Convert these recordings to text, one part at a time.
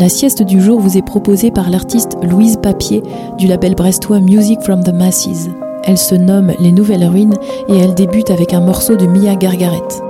La sieste du jour vous est proposée par l'artiste Louise Papier du label brestois Music from the Masses. Elle se nomme Les Nouvelles Ruines et elle débute avec un morceau de Mia Gargaret.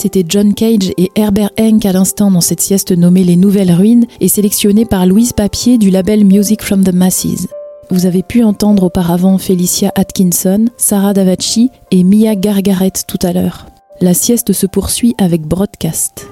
C'était John Cage et Herbert Henk à l'instant dans cette sieste nommée Les Nouvelles Ruines et sélectionnée par Louise Papier du label Music from the Masses. Vous avez pu entendre auparavant Felicia Atkinson, Sarah Davachi et Mia Gargaret tout à l'heure. La sieste se poursuit avec Broadcast.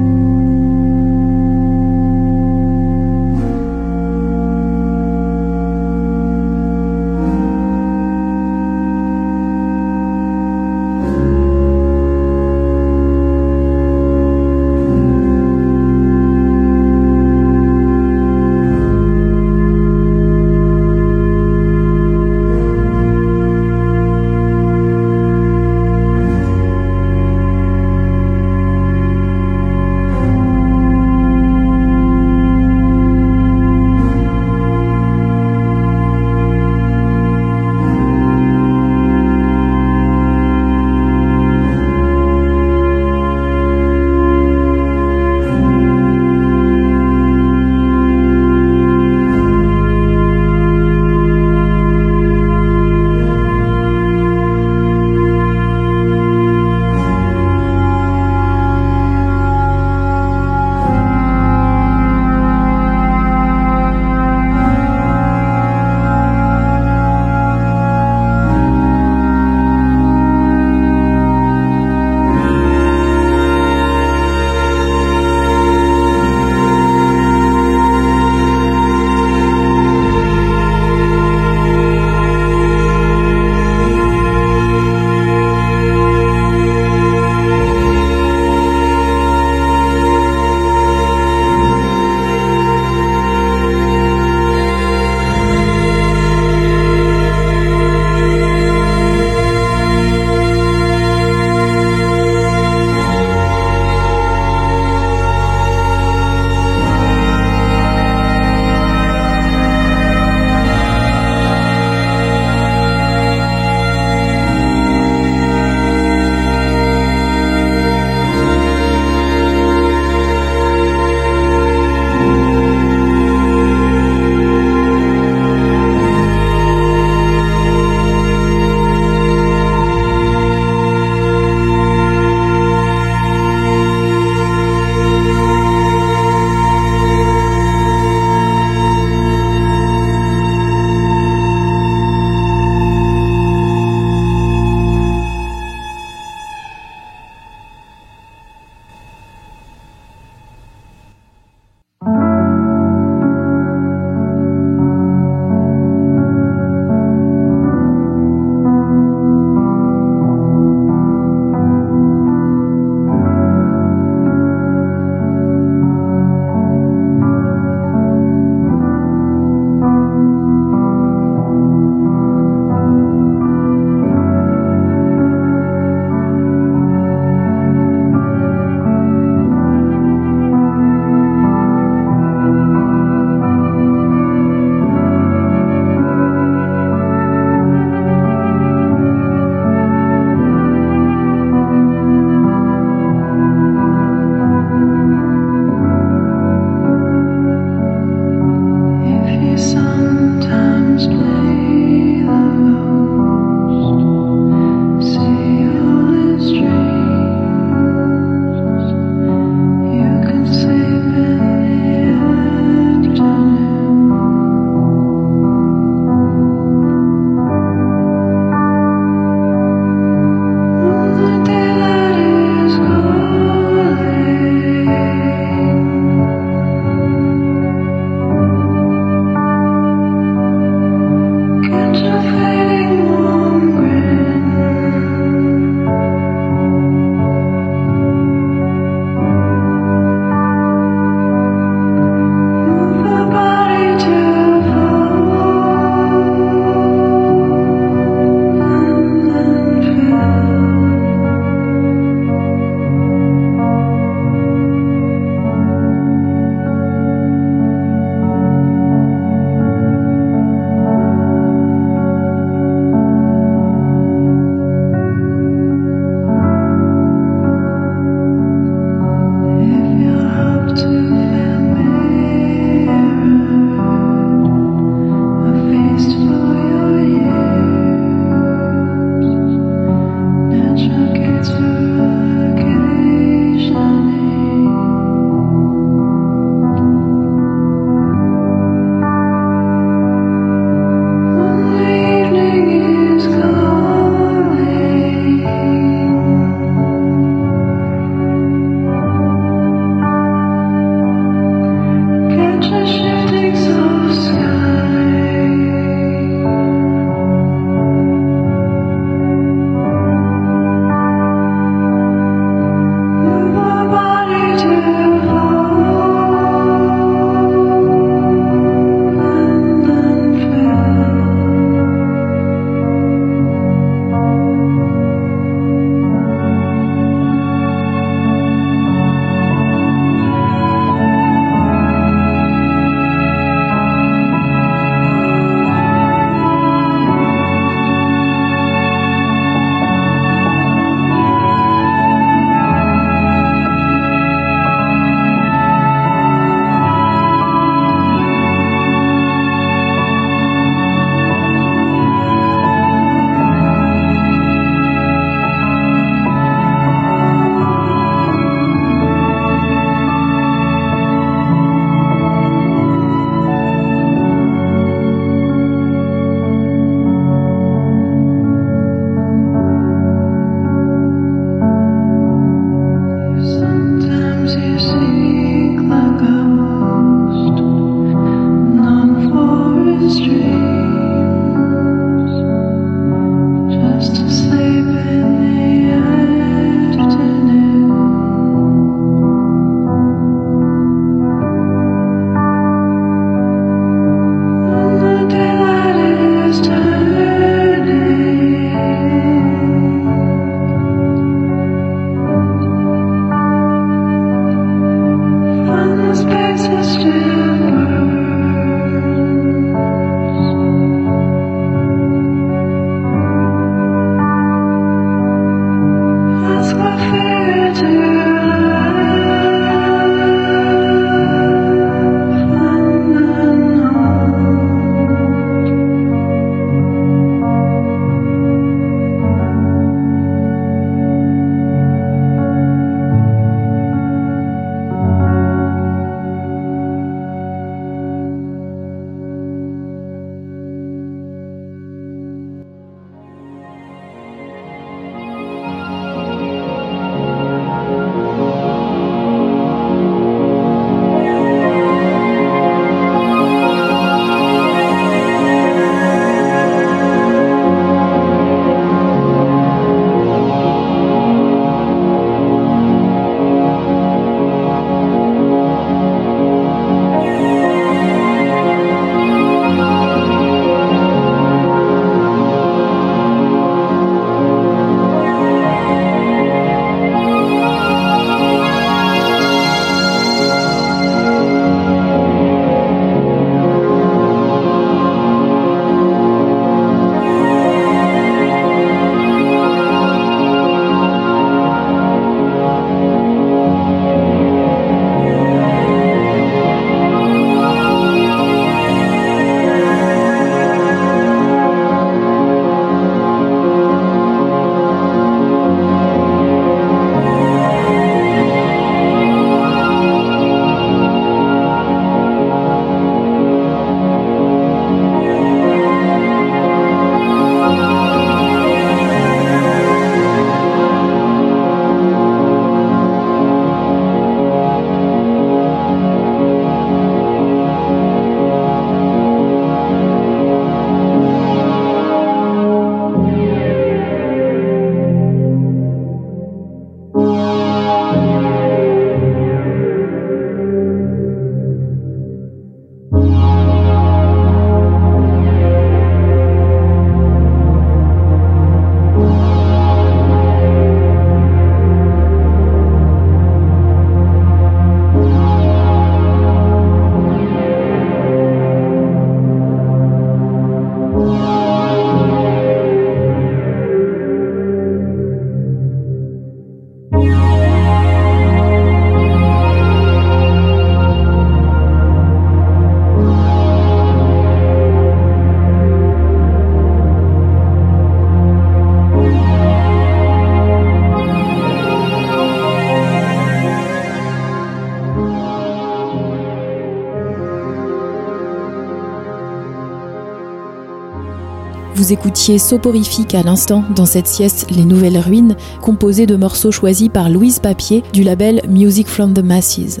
Vous écoutiez Soporifique à l'instant dans cette sieste Les Nouvelles Ruines, composée de morceaux choisis par Louise Papier du label Music from the Masses.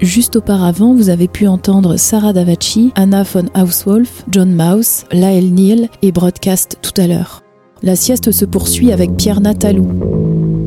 Juste auparavant, vous avez pu entendre Sarah Davachi, Anna von Hauswolf, John Mouse, Lael Neal et Broadcast tout à l'heure. La sieste se poursuit avec Pierre Natalou.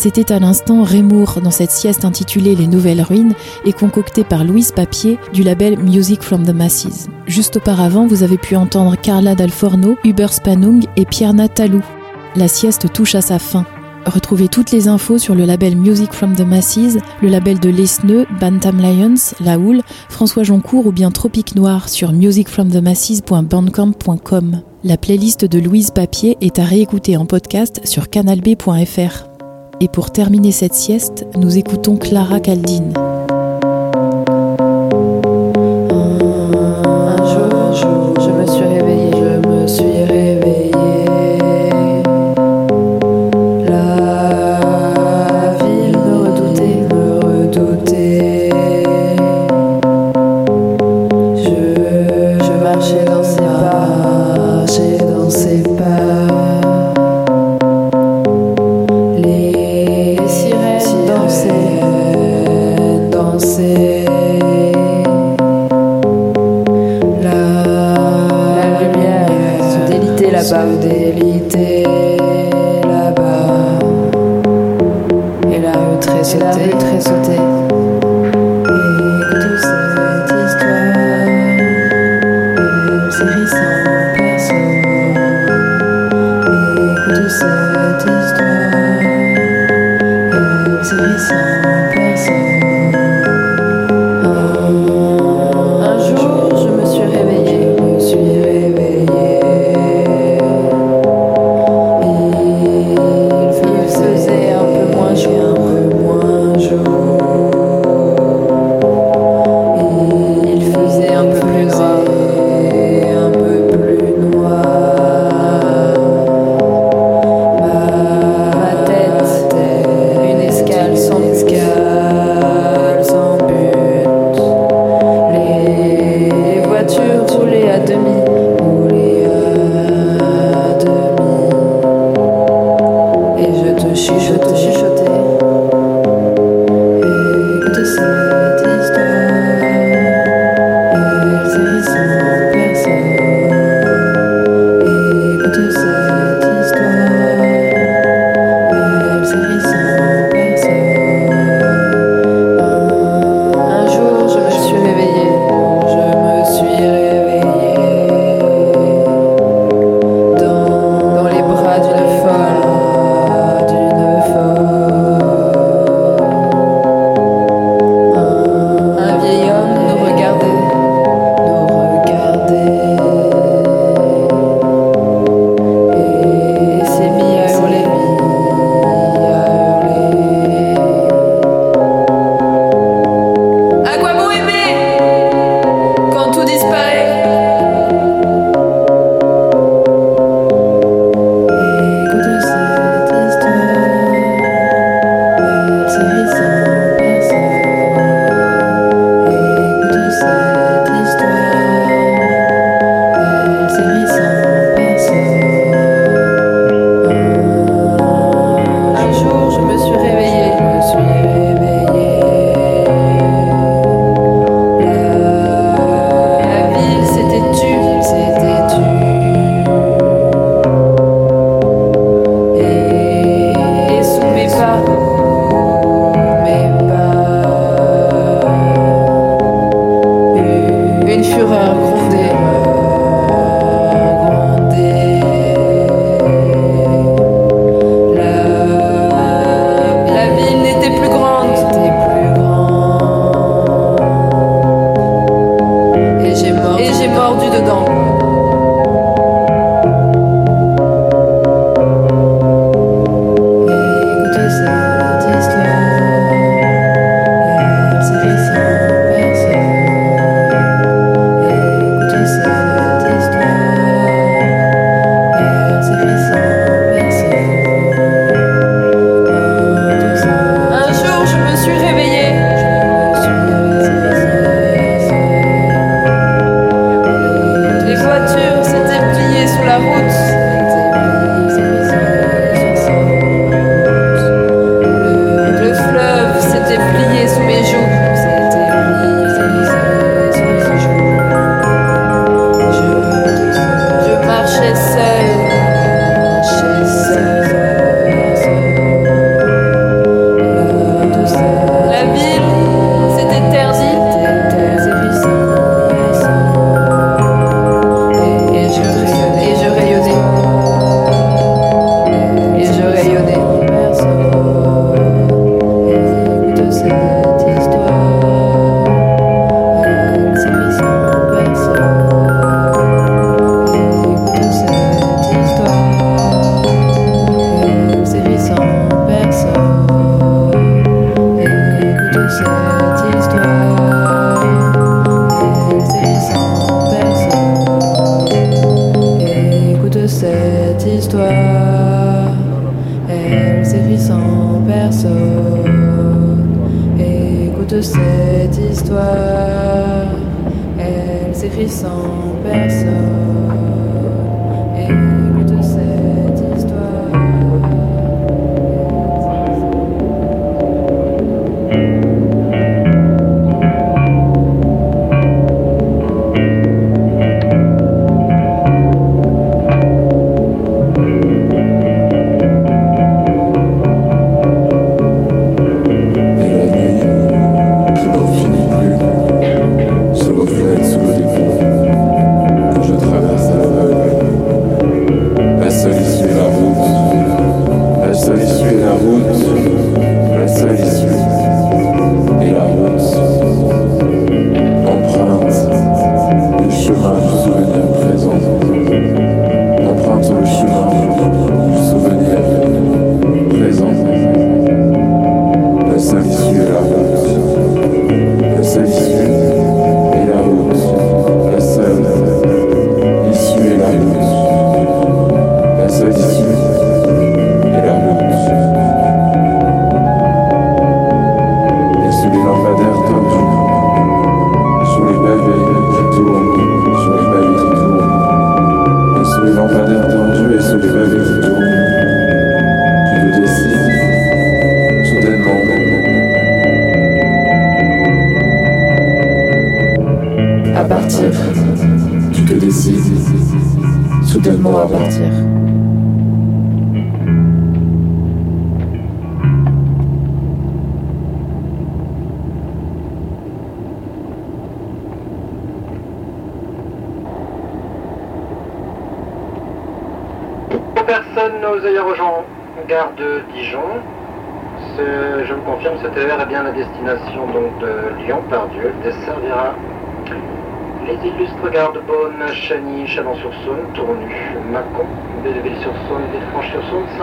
C'était à l'instant Rémour dans cette sieste intitulée Les Nouvelles Ruines et concoctée par Louise Papier du label Music from the Masses. Juste auparavant, vous avez pu entendre Carla Dalforno, Hubert Spanung et Pierre Natalou. La sieste touche à sa fin. Retrouvez toutes les infos sur le label Music from the Masses, le label de l'Esneux, Bantam Lions, La Houle, François Joncourt ou bien Tropique Noir sur musicfromthemasses.bandcamp.com. La playlist de Louise Papier est à réécouter en podcast sur canalb.fr. Et pour terminer cette sieste, nous écoutons Clara Caldine. La rue tressautait.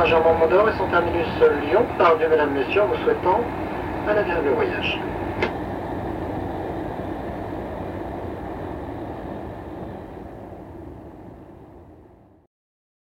Saint-Germain-Mont-d'Or et son terminus Lyon. Pardieu, mesdames, messieurs, vous souhaitant un agréable voyage.